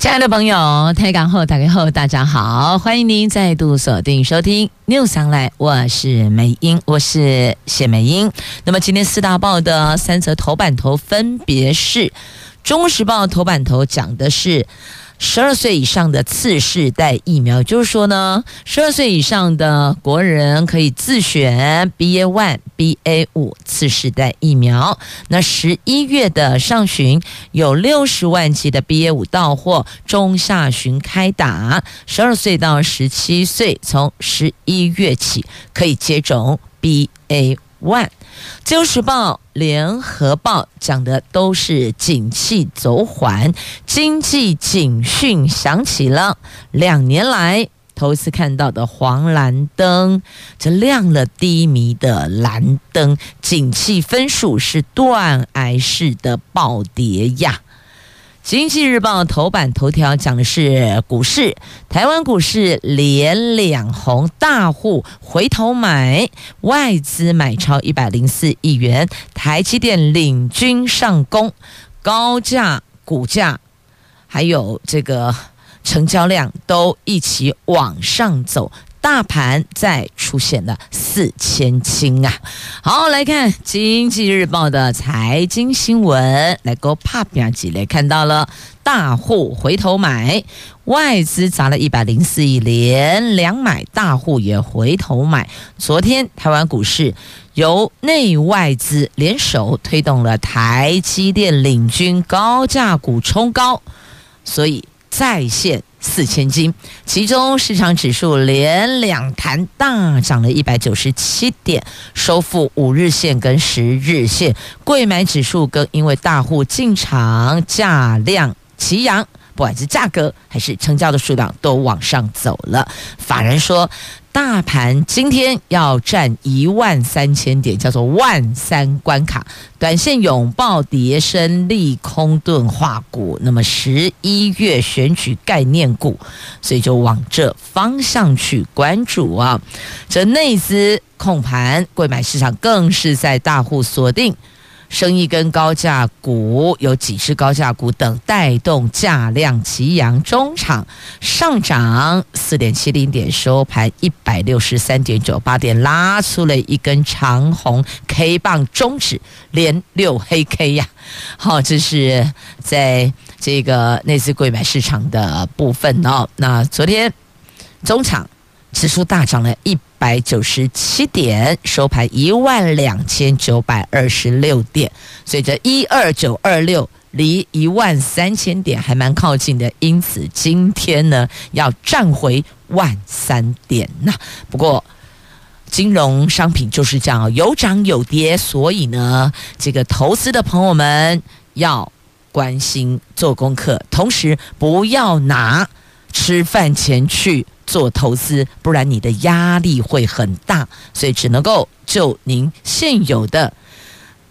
亲爱的朋友，台港后打开后，大家好，欢迎您再度锁定收听 News Online，我是美英，我是谢美英。那么今天四大报的三则头版头分别是《中时报》头版头讲的是。十二岁以上的次世代疫苗，就是说呢，十二岁以上的国人可以自选 BA one、BA 五次世代疫苗。那十一月的上旬有六十万剂的 BA 五到货，中下旬开打。十二岁到十七岁，从十一月起可以接种 BA one。自由时报、联合报讲的都是景气走缓，经济警讯响起了。两年来头一次看到的黄蓝灯，这亮了低迷的蓝灯，景气分数是断崖式的暴跌呀。经济日报头版头条讲的是股市，台湾股市连两红，大户回头买，外资买超一百零四亿元，台积电领军上攻，高价股价还有这个成交量都一起往上走。大盘再出现了四千金啊！好，来看《经济日报》的财经新闻，来个拍表几类看到了大户回头买，外资砸了一百零四亿连两买，大户也回头买。昨天台湾股市由内外资联手推动了台积电领军高价股冲高，所以再现。四千金，其中市场指数连两弹大涨了一百九十七点，收复五日线跟十日线。贵买指数更因为大户进场，价量齐扬，不管是价格还是成交的数量都往上走了。法人说。大盘今天要站一万三千点，叫做万三关卡。短线拥抱跌升利空钝化股，那么十一月选举概念股，所以就往这方向去关注啊。这内资控盘，柜买市场更是在大户锁定。生意跟高价股有几只高价股等带动价量齐扬，中场上涨四点七零点，收盘一百六十三点九八点，拉出了一根长红 K 棒，中指连六黑 K 呀！好，这是在这个内资柜买市场的部分哦。那昨天中场。指数大涨了一百九十七点，收盘一万两千九百二十六点，所以这一二九二六离一万三千点还蛮靠近的，因此今天呢要站回万三点呐。不过金融商品就是这样，有涨有跌，所以呢，这个投资的朋友们要关心做功课，同时不要拿吃饭前去。做投资，不然你的压力会很大，所以只能够就您现有的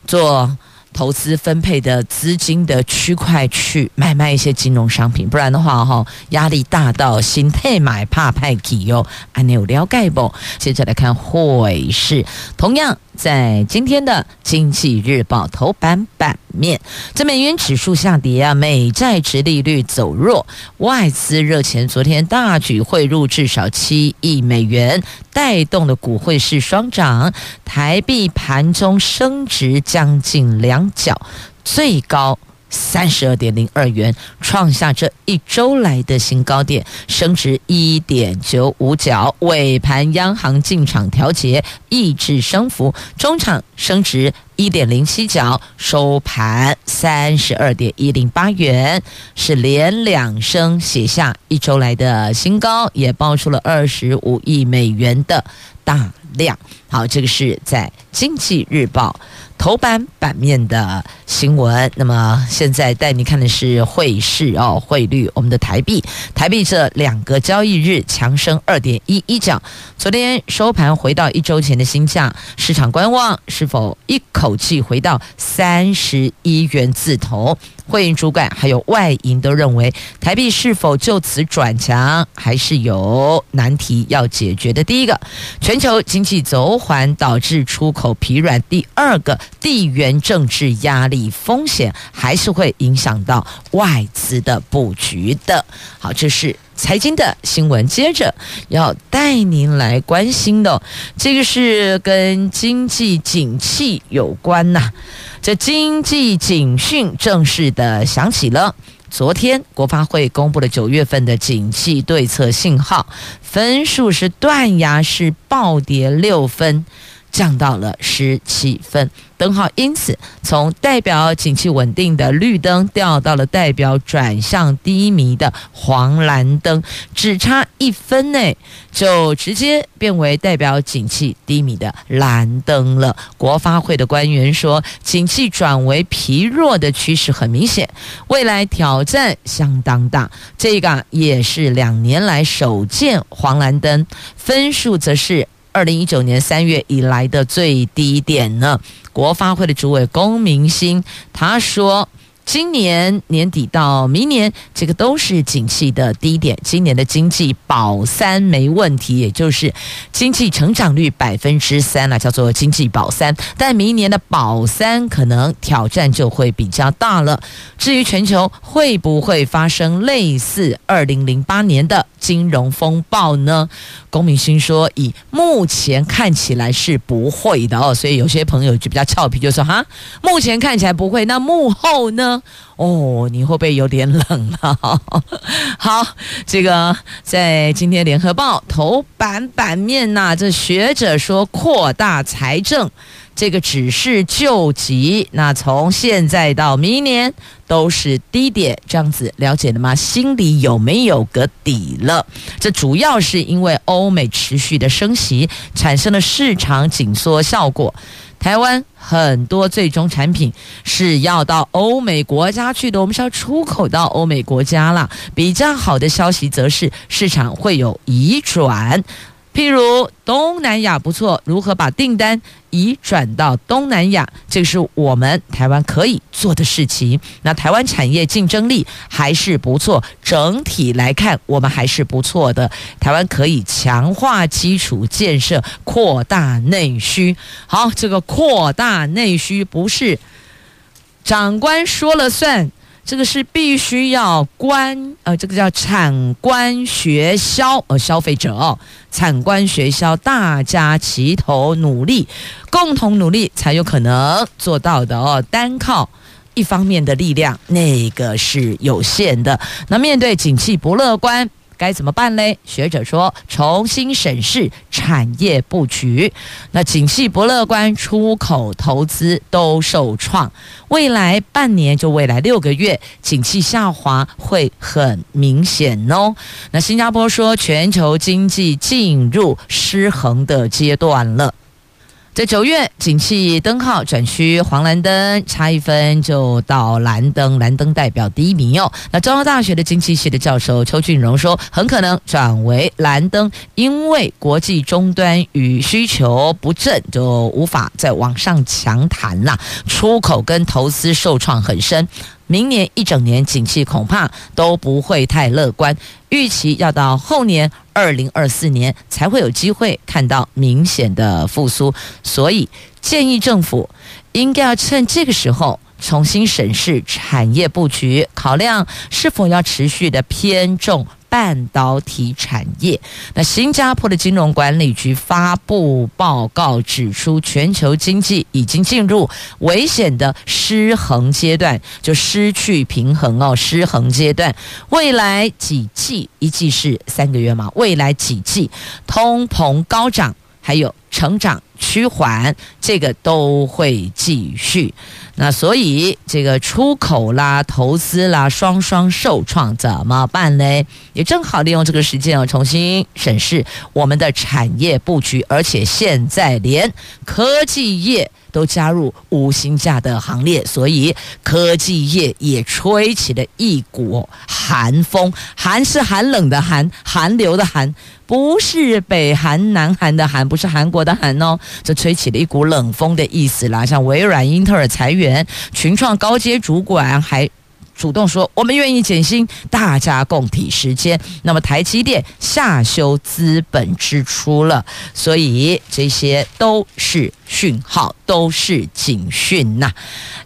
做投资分配的资金的区块去买卖一些金融商品，不然的话哈，压力大到心态买怕派给哟。安你有了解不？接着来看汇市，同样。在今天的《经济日报》头版版面，这美元指数下跌啊，美债值利率走弱，外资热钱昨天大举汇入至少七亿美元，带动的股汇市双涨，台币盘中升值将近两角，最高。三十二点零二元，创下这一周来的新高点，升值一点九五角。尾盘央行进场调节，抑制升幅，中场升值一点零七角，收盘三十二点一零八元，是连两升，写下一周来的新高，也爆出了二十五亿美元的大量。好，这个是在经济日报。头版版面的新闻。那么现在带你看的是汇市哦，汇率，我们的台币，台币这两个交易日强升二点一一角，昨天收盘回到一周前的新价，市场观望是否一口气回到三十一元字头。会银主管还有外银都认为，台币是否就此转强，还是有难题要解决的。第一个，全球经济走缓导致出口疲软；第二个，地缘政治压力风险还是会影响到外资的布局的。好，这是财经的新闻。接着要带您来关心的，这个是跟经济景气有关呐。这经济警讯正式的响起了。昨天国发会公布了九月份的景气对策信号分数是断崖式暴跌六分。降到了十七分，灯号因此从代表景气稳定的绿灯掉到了代表转向低迷的黄蓝灯，只差一分内就直接变为代表景气低迷的蓝灯了。国发会的官员说，景气转为疲弱的趋势很明显，未来挑战相当大。这个也是两年来首见黄蓝灯分数，则是。二零一九年三月以来的最低点呢？国发会的主委龚明鑫他说。今年年底到明年，这个都是景气的低点。今年的经济保三没问题，也就是经济成长率百分之三了，叫做经济保三。但明年的保三可能挑战就会比较大了。至于全球会不会发生类似二零零八年的金融风暴呢？龚明星说，以目前看起来是不会的哦。所以有些朋友就比较俏皮，就说哈，目前看起来不会，那幕后呢？哦，你会不会有点冷了？好，这个在今天联合报头版版面呐，这学者说扩大财政，这个只是救急。那从现在到明年都是低点，这样子了解了吗？心里有没有个底了？这主要是因为欧美持续的升息，产生了市场紧缩效果。台湾很多最终产品是要到欧美国家去的，我们是要出口到欧美国家啦。比较好的消息则是市场会有移转。譬如东南亚不错，如何把订单移转到东南亚？这是我们台湾可以做的事情。那台湾产业竞争力还是不错，整体来看我们还是不错的。台湾可以强化基础建设，扩大内需。好，这个扩大内需不是长官说了算。这个是必须要官呃，这个叫产官学销呃，消费者哦，产官学销大家齐头努力，共同努力才有可能做到的哦。单靠一方面的力量，那个是有限的。那面对景气不乐观。该怎么办嘞？学者说，重新审视产业布局。那景气不乐观，出口、投资都受创。未来半年，就未来六个月，景气下滑会很明显哦。那新加坡说，全球经济进入失衡的阶段了。在九月，景气灯号转趋黄蓝灯，差一分就到蓝灯，蓝灯代表低迷哦。那中央大学的经济系的教授邱俊荣说，很可能转为蓝灯，因为国际终端与需求不振，就无法再往上强弹了，出口跟投资受创很深。明年一整年景气恐怕都不会太乐观，预期要到后年二零二四年才会有机会看到明显的复苏，所以建议政府应该要趁这个时候重新审视产业布局，考量是否要持续的偏重。半导体产业，那新加坡的金融管理局发布报告指出，全球经济已经进入危险的失衡阶段，就失去平衡哦，失衡阶段。未来几季，一季是三个月嘛？未来几季，通膨高涨，还有成长趋缓，这个都会继续。那所以这个出口啦、投资啦，双双受创，怎么办呢？也正好利用这个时间，要重新审视我们的产业布局，而且现在连科技业都加入无薪假的行列，所以科技业也吹起了一股寒风。寒是寒冷的寒，寒流的寒，不是北韩、南韩的韩，不是韩国的韩哦。这吹起了一股冷风的意思啦。像微软、英特尔裁员，群创高阶主管还。主动说，我们愿意减薪，大家共体时间。那么台积电下修资本支出了，所以这些都是讯号，都是警讯呐。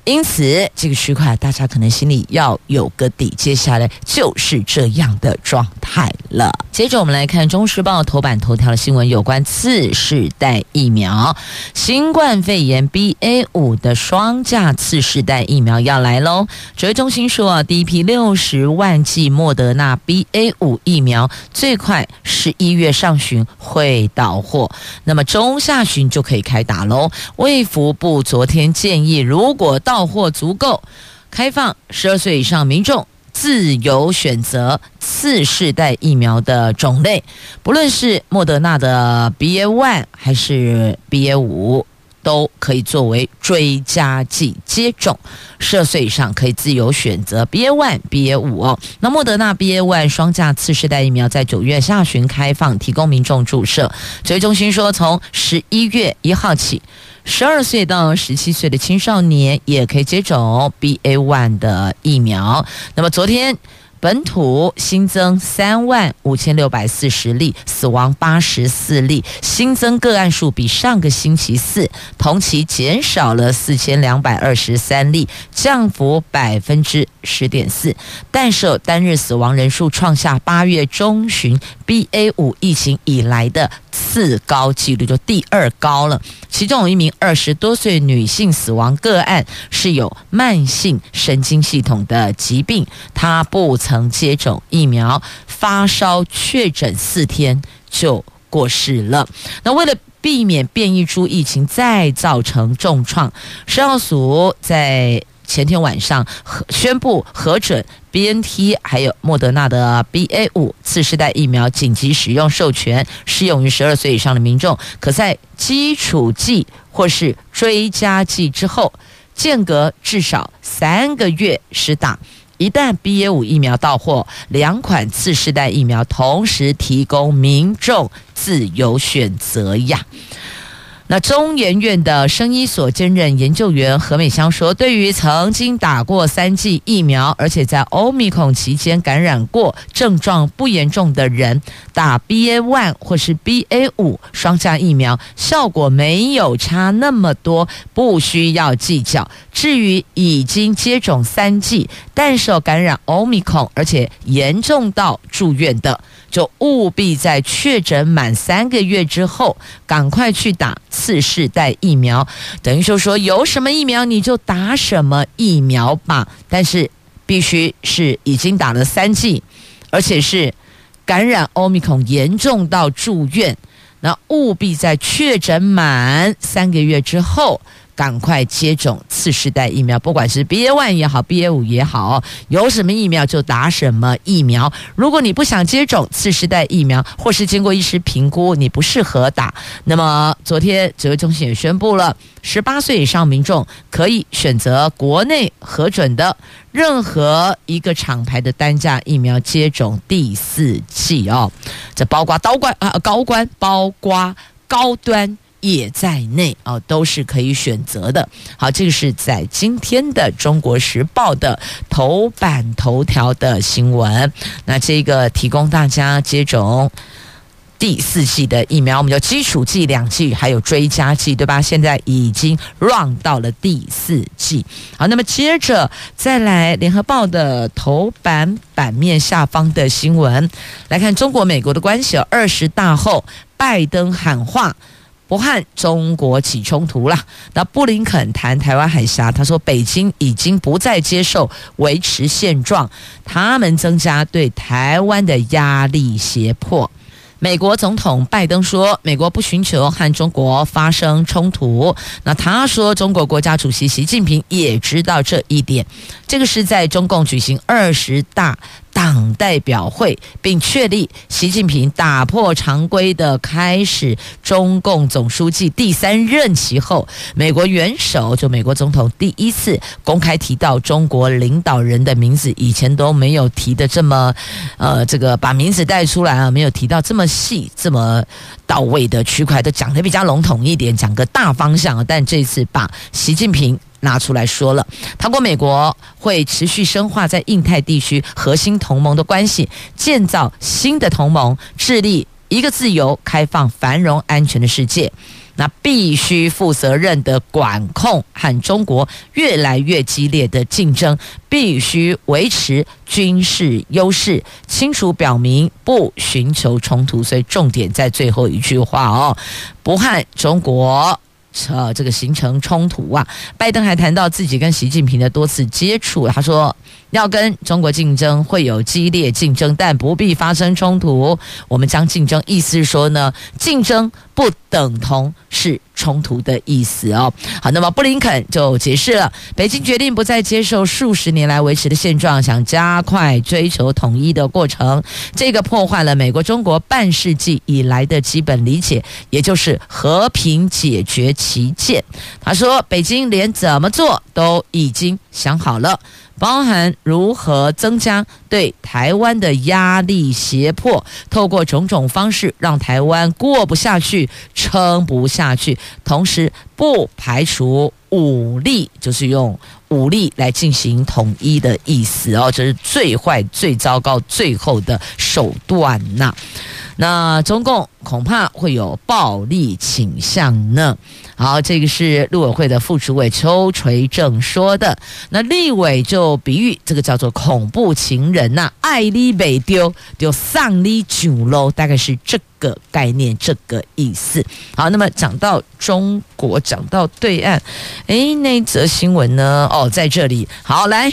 因此，这个区块大家可能心里要有个底。接下来就是这样的状态了。接着我们来看《中时报》头版头条的新闻，有关次世代疫苗，新冠肺炎 BA 五的双价次世代疫苗要来喽。指挥中心说啊。第一批六十万剂莫德纳 BA 五疫苗最快十一月上旬会到货，那么中下旬就可以开打了喽。卫福部昨天建议，如果到货足够，开放十二岁以上民众自由选择次世代疫苗的种类，不论是莫德纳的 BA one 还是 BA 五。都可以作为追加剂接种，十二岁以上可以自由选择 BA one、BA 五哦。那莫德纳 BA one 双价次世代疫苗在九月下旬开放，提供民众注射。指挥中心说，从十一月一号起，十二岁到十七岁的青少年也可以接种 BA one 的疫苗。那么昨天。本土新增三万五千六百四十例，死亡八十四例，新增个案数比上个星期四同期减少了四千两百二十三例，降幅百分之十点四。但是单日死亡人数创下八月中旬 BA 五疫情以来的次高纪录，就第二高了。其中有一名二十多岁女性死亡个案是有慢性神经系统的疾病，她不曾。接种疫苗，发烧确诊四天就过世了。那为了避免变异株疫情再造成重创，食药署在前天晚上宣布核准 BNT 还有莫德纳的 BA 五次世代疫苗紧急使用授权，适用于十二岁以上的民众，可在基础剂或是追加剂之后，间隔至少三个月施打。一旦 BA 五疫苗到货，两款次世代疫苗同时提供民众自由选择呀。那中研院的生医所兼任研究员何美香说：“对于曾经打过三剂疫苗，而且在 Omicron 期间感染过、症状不严重的人，打 BA one 或是 BA 五双价疫苗，效果没有差那么多，不需要计较。至于已经接种三剂，但是感染 Omicron 而且严重到住院的。”就务必在确诊满三个月之后，赶快去打次世代疫苗。等于就是说有什么疫苗你就打什么疫苗吧，但是必须是已经打了三剂，而且是感染欧密克戎严重到住院，那务必在确诊满三个月之后。赶快接种次世代疫苗，不管是 BA one 也好，BA 五也好，有什么疫苗就打什么疫苗。如果你不想接种次世代疫苗，或是经过医师评估你不适合打，那么昨天指挥中心也宣布了，十八岁以上民众可以选择国内核准的任何一个厂牌的单价疫苗接种第四剂哦。这包括高官啊，高官包括高端。也在内哦，都是可以选择的。好，这个是在今天的《中国时报》的头版头条的新闻。那这个提供大家接种第四季的疫苗，我们叫基础剂两剂，还有追加剂，对吧？现在已经 run 到了第四季。好，那么接着再来，《联合报》的头版版面下方的新闻来看，中国美国的关系，二十大后，拜登喊话。不和中国起冲突了。那布林肯谈台湾海峡，他说北京已经不再接受维持现状，他们增加对台湾的压力胁迫。美国总统拜登说，美国不寻求和中国发生冲突。那他说，中国国家主席习近平也知道这一点。这个是在中共举行二十大党代表会，并确立习近平打破常规的开始中共总书记第三任期后，美国元首就美国总统第一次公开提到中国领导人的名字，以前都没有提的这么，呃，这个把名字带出来啊，没有提到这么细、这么到位的区块，都讲得比较笼统一点，讲个大方向。但这次把习近平。拿出来说了，他国美国会持续深化在印太地区核心同盟的关系，建造新的同盟，致力一个自由、开放、繁荣、安全的世界。那必须负责任的管控和中国越来越激烈的竞争，必须维持军事优势，清楚表明不寻求冲突。所以重点在最后一句话哦，不和中国。呃，这个形成冲突啊！拜登还谈到自己跟习近平的多次接触，他说要跟中国竞争会有激烈竞争，但不必发生冲突。我们将竞争，意思是说呢，竞争不等同是。冲突的意思哦，好，那么布林肯就解释了，北京决定不再接受数十年来维持的现状，想加快追求统一的过程，这个破坏了美国中国半世纪以来的基本理解，也就是和平解决歧见。他说，北京连怎么做都已经想好了。包含如何增加对台湾的压力胁迫，透过种种方式让台湾过不下去、撑不下去，同时不排除武力，就是用武力来进行统一的意思哦，这是最坏、最糟糕、最后的手段呐。那中共恐怕会有暴力倾向呢。好，这个是陆委会的副主委邱垂正说的。那立委就比喻这个叫做恐怖情人呐、爱你没丢，就丧你酒喽，大概是这个概念，这个意思。好，那么讲到中国，讲到对岸，诶，那则新闻呢？哦，在这里。好，来，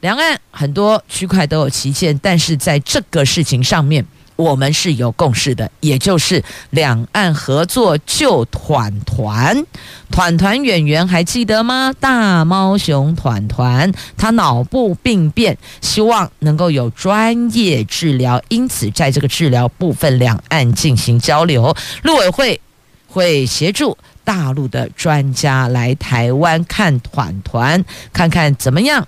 两岸很多区块都有旗舰，但是在这个事情上面。我们是有共识的，也就是两岸合作救团团，团团演员还记得吗？大猫熊团团他脑部病变，希望能够有专业治疗，因此在这个治疗部分，两岸进行交流。陆委会会协助大陆的专家来台湾看团团，看看怎么样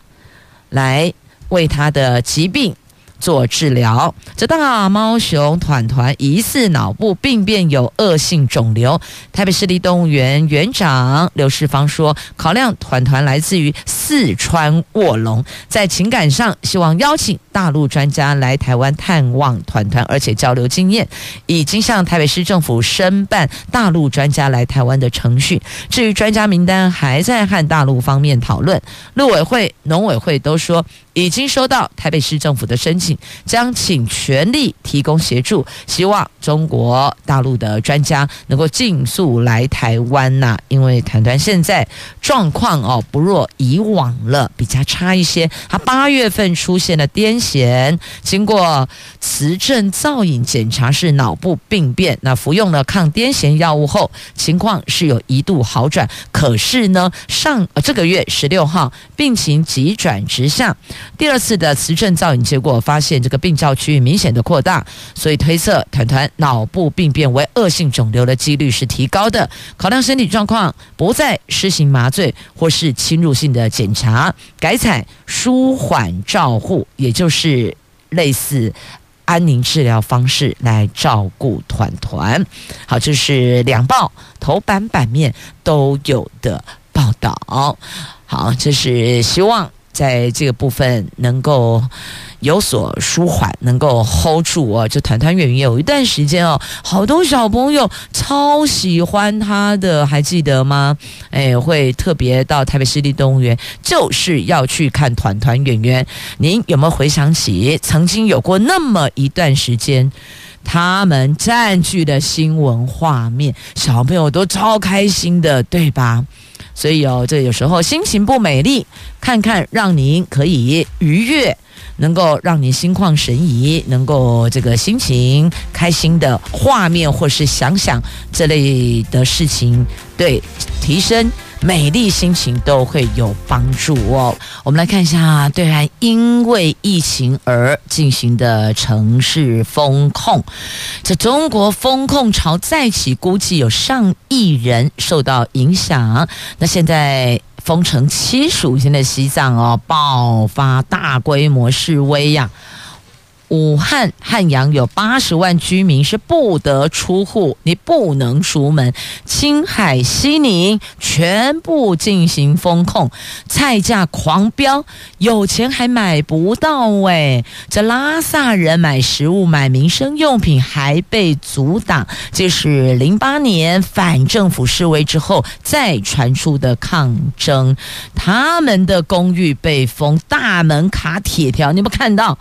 来为他的疾病。做治疗，这大猫熊团团疑似脑部病变，有恶性肿瘤。台北市立动物园园长刘世芳说，考量团团来自于四川卧龙，在情感上希望邀请大陆专家来台湾探望团团，而且交流经验，已经向台北市政府申办大陆专家来台湾的程序。至于专家名单，还在和大陆方面讨论。陆委会、农委会都说。已经收到台北市政府的申请，将请全力提供协助，希望中国大陆的专家能够尽速来台湾呐、因为团团现在状况哦不若以往了，比较差一些。他八月份出现了癫痫，经过磁振造影检查是脑部病变，那服用了抗癫痫药物后，情况是有一度好转。可是呢，上呃这个月十六号病情急转直下。第二次的磁振造影结果发现，这个病灶区域明显的扩大，所以推测团团脑部病变为恶性肿瘤的几率是提高的。考量身体状况，不再施行麻醉或是侵入性的检查，改采舒缓照护，也就是类似安宁治疗方式来照顾团团。好，这是两报头版版面都有的报道。好，这是希望。在这个部分能够有所舒缓，能够 hold 住哦。就团团圆圆有一段时间哦，好多小朋友超喜欢他的，还记得吗？哎，会特别到台北市立动物园，就是要去看团团圆圆。您有没有回想起曾经有过那么一段时间，他们占据的新闻画面，小朋友都超开心的，对吧？所以哦，这有时候心情不美丽，看看让您可以愉悦，能够让您心旷神怡，能够这个心情开心的画面，或是想想这类的事情，对提升美丽心情都会有帮助哦。我们来看一下对岸因为疫情而进行的城市封控，这中国封控潮再起，估计有上亿人受到影响。那现在封城七属性的西藏哦，爆发大规模示威呀。武汉汉阳有八十万居民是不得出户，你不能出门。青海西宁全部进行封控，菜价狂飙，有钱还买不到哎。这拉萨人买食物、买民生用品还被阻挡，这是零八年反政府示威之后再传出的抗争。他们的公寓被封，大门卡铁条，你有没看到？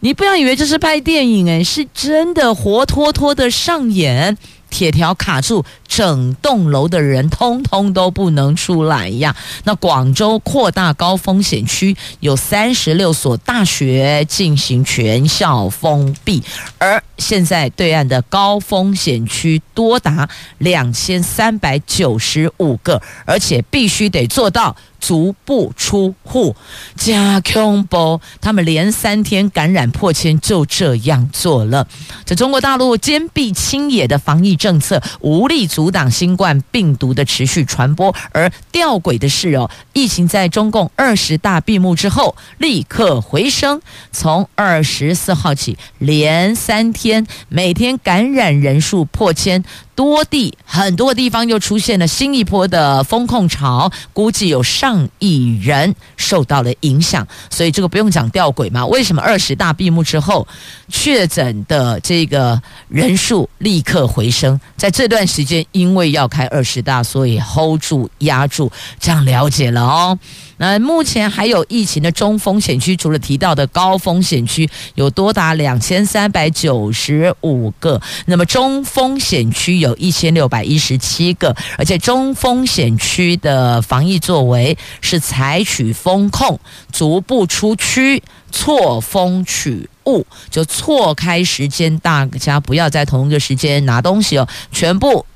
你不要以为这是拍电影诶，是真的活脱脱的上演。铁条卡住，整栋楼的人通通都不能出来呀。那广州扩大高风险区，有三十六所大学进行全校封闭，而现在对岸的高风险区多达两千三百九十五个，而且必须得做到。足不出户，加恐怖！他们连三天感染破千，就这样做了。这中国大陆坚壁清野的防疫政策，无力阻挡新冠病毒的持续传播。而吊诡的是哦，疫情在中共二十大闭幕之后立刻回升，从二十四号起连三天，每天感染人数破千。多地很多地方又出现了新一波的风控潮，估计有上亿人受到了影响。所以这个不用讲吊诡嘛？为什么二十大闭幕之后确诊的这个人数立刻回升？在这段时间，因为要开二十大，所以 hold 住压住，这样了解了哦。那目前还有疫情的中风险区，除了提到的高风险区，有多达两千三百九十五个。那么中风险区有有一千六百一十七个，而且中风险区的防疫作为是采取风控，足不出区，错峰取物，就错开时间，大家不要在同一个时间拿东西哦，全部。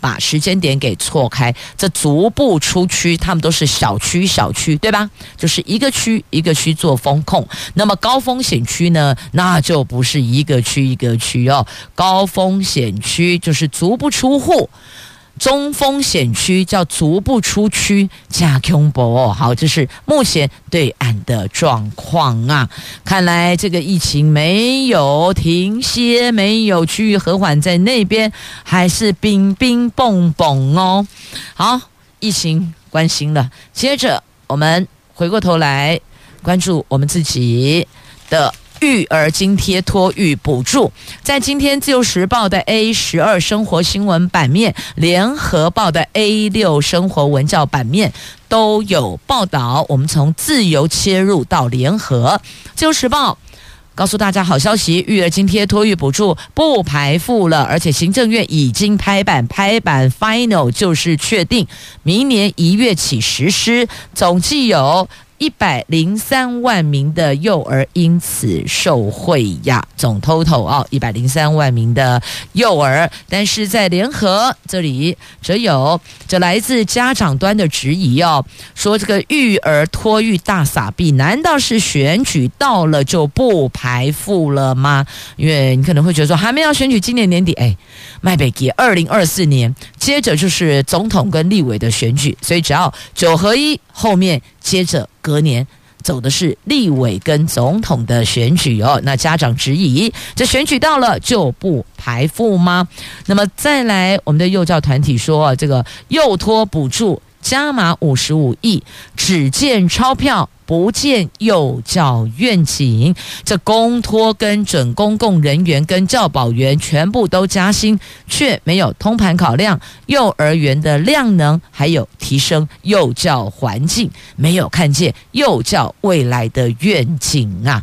把时间点给错开，这足不出区，他们都是小区小区，对吧？就是一个区一个区做风控。那么高风险区呢？那就不是一个区一个区哦，高风险区就是足不出户。中风险区叫足不出区加空博哦，好，这是目前对岸的状况啊。看来这个疫情没有停歇，没有趋于和缓，在那边还是冰冰蹦蹦哦。好，疫情关心了，接着我们回过头来关注我们自己的。育儿津贴托育补助，在今天《自由时报》的 A 十二生活新闻版面，《联合报》的 A 六生活文教版面都有报道。我们从自由切入到联合，《自由时报》告诉大家好消息：育儿津贴托育补助不排付了，而且行政院已经拍板，拍板 final 就是确定，明年一月起实施，总计有。一百零三万名的幼儿因此受惠呀，总 total 哦，一百零三万名的幼儿。但是在联合这里则有这来自家长端的质疑哦，说这个育儿托育大撒币，难道是选举到了就不排富了吗？因为你可能会觉得说，还没有选举，今年年底，哎，麦北给二零二四年，接着就是总统跟立委的选举，所以只要九合一后面接着。隔年走的是立委跟总统的选举哦，那家长质疑，这选举到了就不排富吗？那么再来，我们的幼教团体说，这个幼托补助加码五十五亿，只见钞票。不见幼教愿景，这公托跟准公共人员跟教保员全部都加薪，却没有通盘考量幼儿园的量能，还有提升幼教环境，没有看见幼教未来的愿景啊！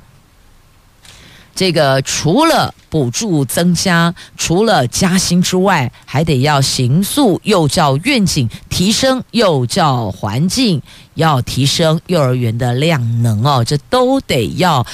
这个除了补助增加，除了加薪之外，还得要形塑幼教愿景，提升幼教环境，要提升幼儿园的量能哦，这都得要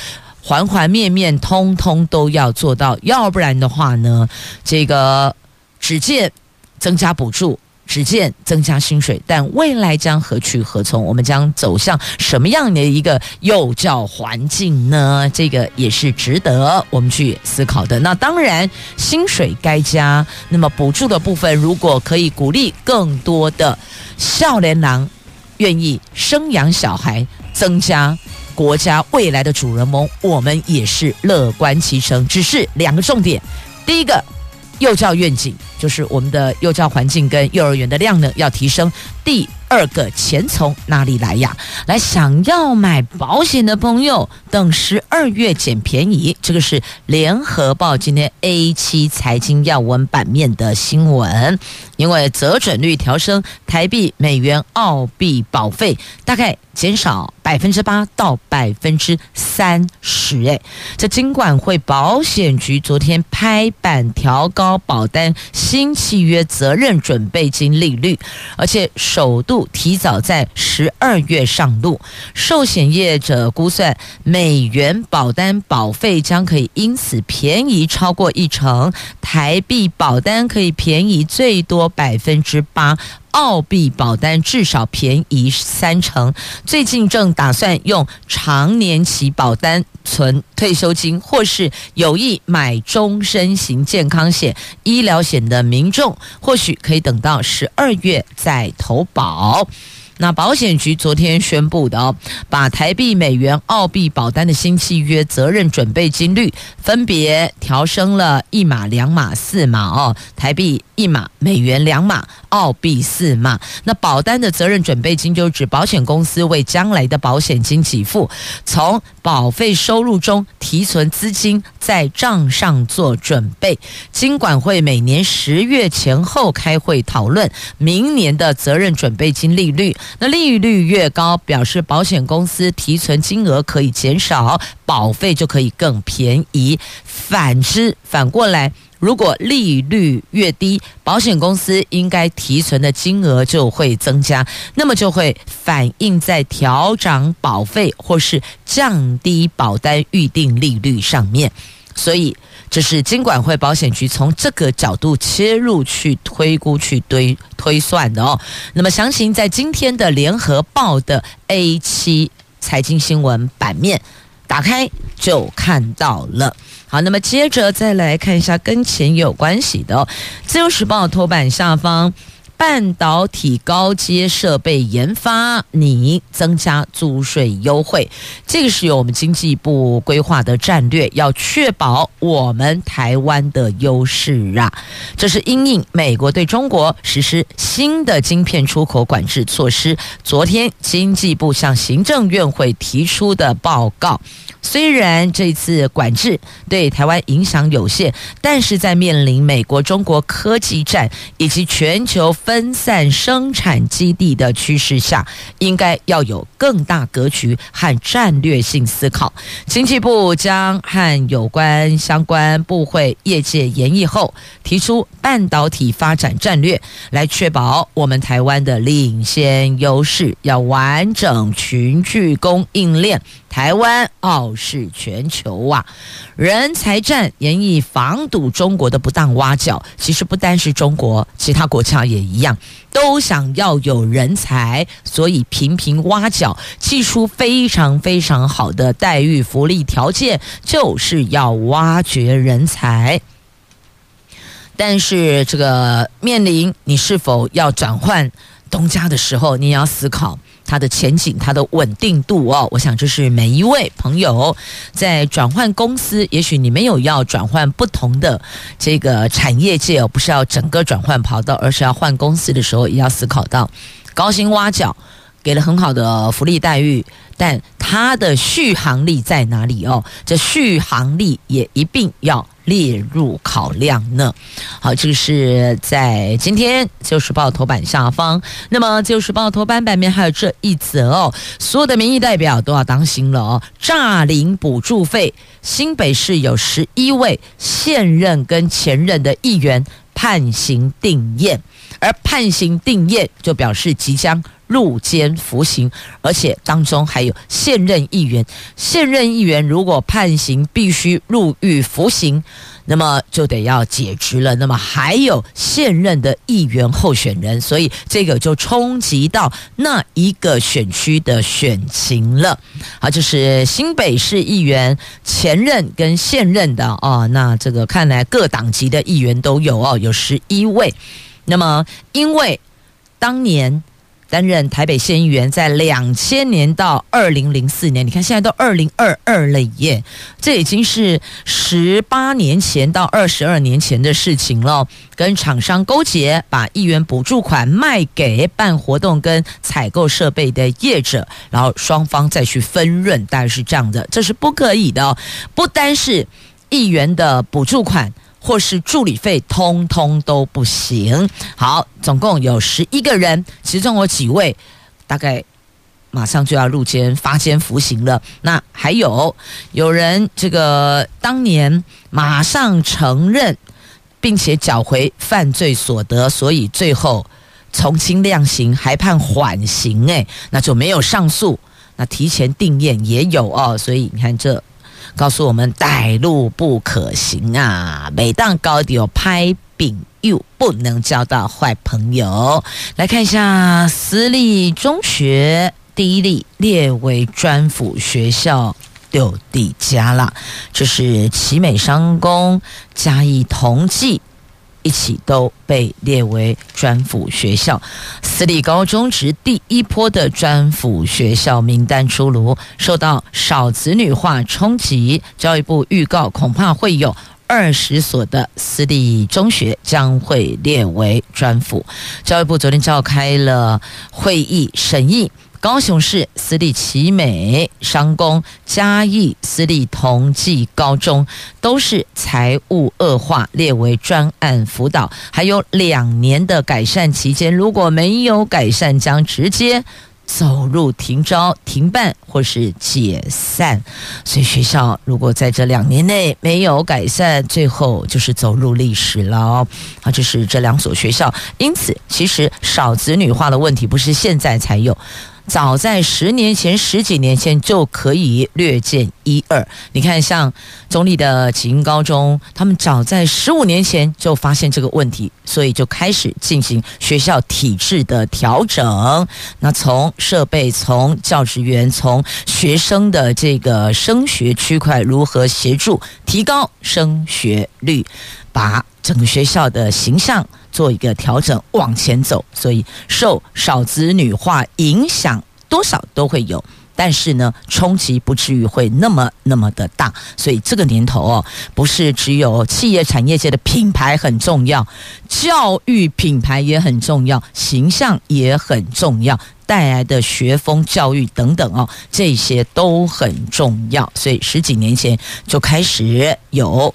环环面面通通都要做到，要不然的话呢，这个只见增加补助。只见增加薪水，但未来将何去何从？我们将走向什么样的一个幼教环境呢？这个也是值得我们去思考的。那当然，薪水该加，那么补助的部分，如果可以鼓励更多的少年郎愿意生养小孩，增加国家未来的主人翁，我们也是乐观其成。只是两个重点，第一个。幼教愿景就是我们的幼教环境跟幼儿园的量呢要提升。第二个钱从哪里来呀？来，想要买保险的朋友，等十二月捡便宜。这个是联合报今天 A 七财经要闻版面的新闻，因为折准率调升，台币、美元、澳币保费大概减少百分之八到百分之三十。哎，这金管会保险局昨天拍板调高保单新契约责任准备金利率，而且首度。提早在十二月上路，寿险业者估算，美元保单保费将可以因此便宜超过一成，台币保单可以便宜最多百分之八。澳币保单至少便宜三成，最近正打算用长年期保单存退休金，或是有意买终身型健康险、医疗险的民众，或许可以等到十二月再投保。那保险局昨天宣布的哦，把台币、美元、澳币保单的新契约责任准备金率分别调升了一码、两码、四码哦，台币。一码美元两码，澳币四码。那保单的责任准备金就指保险公司为将来的保险金给付，从保费收入中提存资金，在账上做准备。金管会每年十月前后开会讨论明年的责任准备金利率。那利率越高，表示保险公司提存金额可以减少，保费就可以更便宜。反之，反过来。如果利率越低，保险公司应该提存的金额就会增加，那么就会反映在调涨保费或是降低保单预定利率上面。所以，这是金管会保险局从这个角度切入去推估、去推推算的哦。那么，详情在今天的联合报的 A7 财经新闻版面打开就看到了。好，那么接着再来看一下跟钱有关系的哦，《自由时报》头版下方。半导体高阶设备研发，你增加租税优惠，这个是由我们经济部规划的战略，要确保我们台湾的优势啊。这是因应美国对中国实施新的晶片出口管制措施，昨天经济部向行政院会提出的报告。虽然这次管制对台湾影响有限，但是在面临美国、中国科技战以及全球分散生产基地的趋势下，应该要有更大格局和战略性思考。经济部将和有关相关部会业界研议后，提出半导体发展战略，来确保我们台湾的领先优势，要完整群聚供应链。台湾澳傲视全球啊！人才战严以防堵中国的不当挖角，其实不单是中国，其他国家也一样，都想要有人才，所以频频挖角，寄出非常非常好的待遇、福利条件，就是要挖掘人才。但是这个面临你是否要转换东家的时候，你也要思考。它的前景，它的稳定度哦，我想这是每一位朋友在转换公司，也许你没有要转换不同的这个产业界哦，不是要整个转换跑道，而是要换公司的时候，也要思考到高薪挖角，给了很好的福利待遇，但它的续航力在哪里哦？这续航力也一并要。列入考量呢。好，这个是在今天《旧时报》头版下方。那么，《旧时报》头版版面还有这一则哦，所有的民意代表都要当心了哦。诈领补助费，新北市有十一位现任跟前任的议员判刑定验。而判刑定谳就表示即将入监服刑，而且当中还有现任议员，现任议员如果判刑必须入狱服刑。那么就得要解职了。那么还有现任的议员候选人，所以这个就冲击到那一个选区的选情了。好，就是新北市议员前任跟现任的哦。那这个看来各党籍的议员都有哦，有十一位。那么因为当年。担任台北县议员，在两千年到二零零四年，你看现在都二零二二了耶，这已经是十八年前到二十二年前的事情了。跟厂商勾结，把议员补助款卖给办活动跟采购设备的业者，然后双方再去分润，大概是这样的，这是不可以的。不单是议员的补助款。或是助理费，通通都不行。好，总共有十一个人，其中有几位大概马上就要入监发监服刑了。那还有有人这个当年马上承认，并且缴回犯罪所得，所以最后从轻量刑还判缓刑，诶，那就没有上诉，那提前定谳也有哦。所以你看这。告诉我们歹路不可行啊！每当高调拍饼又不能交到坏朋友。来看一下私立中学第一例列为专府学校六地家了，这是奇美商工嘉义同济。一起都被列为专辅学校，私立高中职第一波的专辅学校名单出炉，受到少子女化冲击，教育部预告恐怕会有二十所的私立中学将会列为专辅。教育部昨天召开了会议审议。高雄市私立奇美商工、嘉义私立同济高中都是财务恶化，列为专案辅导，还有两年的改善期间，如果没有改善，将直接走入停招、停办或是解散。所以学校如果在这两年内没有改善，最后就是走入历史了。啊，这是这两所学校。因此，其实少子女化的问题不是现在才有。早在十年前、十几年前就可以略见一二。你看，像中坜的启英高中，他们早在十五年前就发现这个问题，所以就开始进行学校体制的调整。那从设备、从教职员、从学生的这个升学区块，如何协助提高升学率，把整个学校的形象。做一个调整，往前走，所以受少子女化影响多少都会有，但是呢，冲击不至于会那么那么的大。所以这个年头哦，不是只有企业产业界的品牌很重要，教育品牌也很重要，形象也很重要，带来的学风教育等等哦，这些都很重要。所以十几年前就开始有。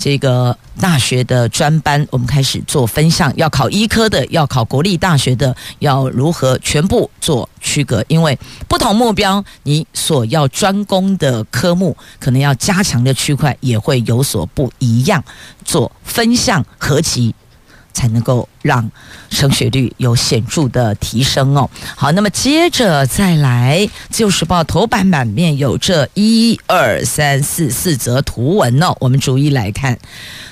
这个大学的专班，我们开始做分项，要考医科的，要考国立大学的，要如何全部做区隔？因为不同目标，你所要专攻的科目，可能要加强的区块也会有所不一样，做分项合集。才能够让升学率有显著的提升哦。好，那么接着再来，《自由时报》头版版面有这一二三四四则图文哦。我们逐一来看，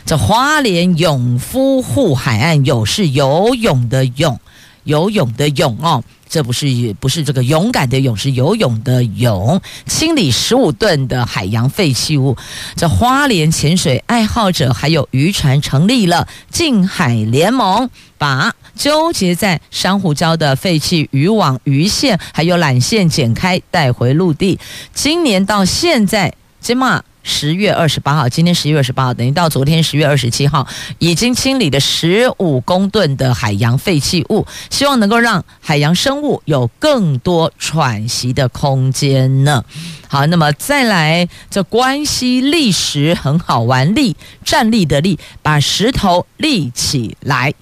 这花莲勇夫护海岸，有是游泳的泳，游泳的泳哦。这不是也不是这个勇敢的勇，是游泳的泳。清理十五吨的海洋废弃物，这花莲潜水爱好者还有渔船成立了近海联盟，把纠结在珊瑚礁的废弃渔网、鱼线还有缆线剪开，带回陆地。今年到现在，这么。十月二十八号，今天十月二十八号，等于到昨天十月二十七号，已经清理了十五公吨的海洋废弃物，希望能够让海洋生物有更多喘息的空间呢。好，那么再来，这关系立石很好玩，立站立的立，把石头立起来。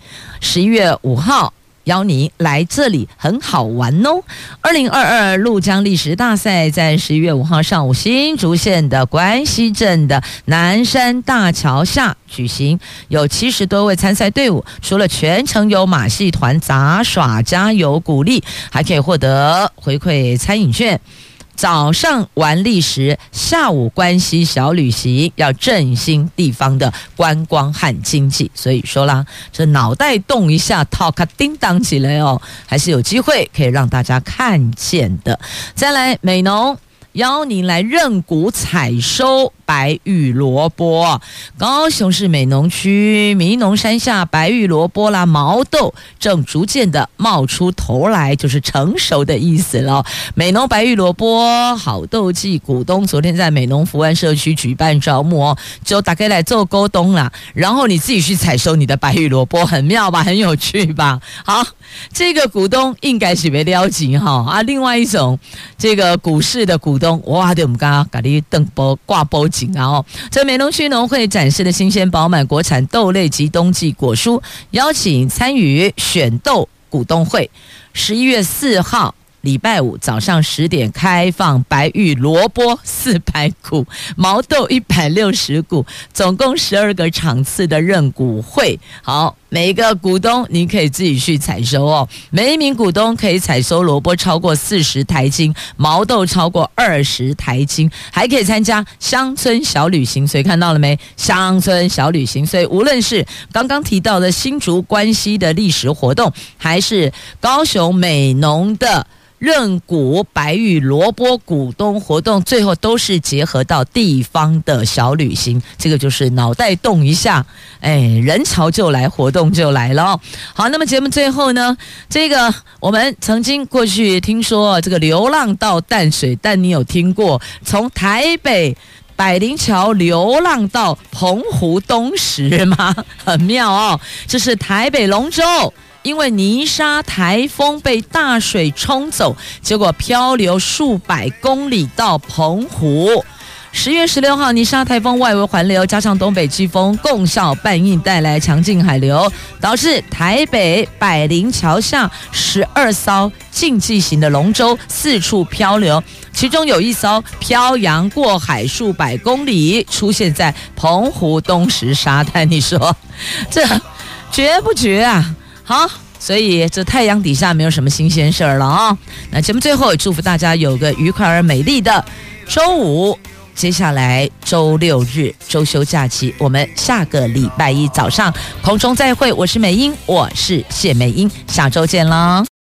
十一月五号。邀你来这里，很好玩哦。二零二二怒江历史大赛在十一月五号上午，新竹县的关西镇的南山大桥下举行，有七十多位参赛队伍，除了全程有马戏团杂耍加油鼓励，还可以获得回馈餐饮券。早上玩历史，下午关西小旅行，要振兴地方的观光和经济。所以说啦，这脑袋动一下，套卡叮当起来哦，还是有机会可以让大家看见的。再来，美浓。邀您来认股采收白玉萝卜。高雄市美浓区民农山下白玉萝卜啦，毛豆正逐渐的冒出头来，就是成熟的意思了。美浓白玉萝卜好豆季股东昨天在美浓福安社区举办招募哦，就打开来做沟通啦，然后你自己去采收你的白玉萝卜，很妙吧？很有趣吧？好，这个股东应该是没了解哈啊，另外一种这个股市的股东。哇！对我们刚刚搞的灯波挂波景然后，在美农区农会展示的新鲜饱满国产豆类及冬季果蔬，邀请参与选豆股东会。十一月四号。礼拜五早上十点开放，白玉萝卜四百股，毛豆一百六十股，总共十二个场次的认股会。好，每一个股东你可以自己去采收哦。每一名股东可以采收萝卜超过四十台斤，毛豆超过二十台斤，还可以参加乡村小旅行。所以看到了没？乡村小旅行。所以无论是刚刚提到的新竹关西的历史活动，还是高雄美浓的。认股白玉萝卜股东活动，最后都是结合到地方的小旅行，这个就是脑袋动一下，哎，人潮就来，活动就来了。好，那么节目最后呢，这个我们曾经过去听说这个流浪到淡水，但你有听过从台北百灵桥流浪到澎湖东石吗？很妙哦，这是台北龙舟。因为泥沙台风被大水冲走，结果漂流数百公里到澎湖。十月十六号，泥沙台风外围环流加上东北季风共效半应带来强劲海流，导致台北百灵桥下十二艘竞技型的龙舟四处漂流，其中有一艘漂洋过海数百公里，出现在澎湖东石沙滩。你说这绝不绝啊？好，所以这太阳底下没有什么新鲜事儿了啊、那节目最后也祝福大家有个愉快而美丽的周五，接下来周六日周休假期，我们下个礼拜一早上空中再会。我是美英，我是谢美英，下周见喽。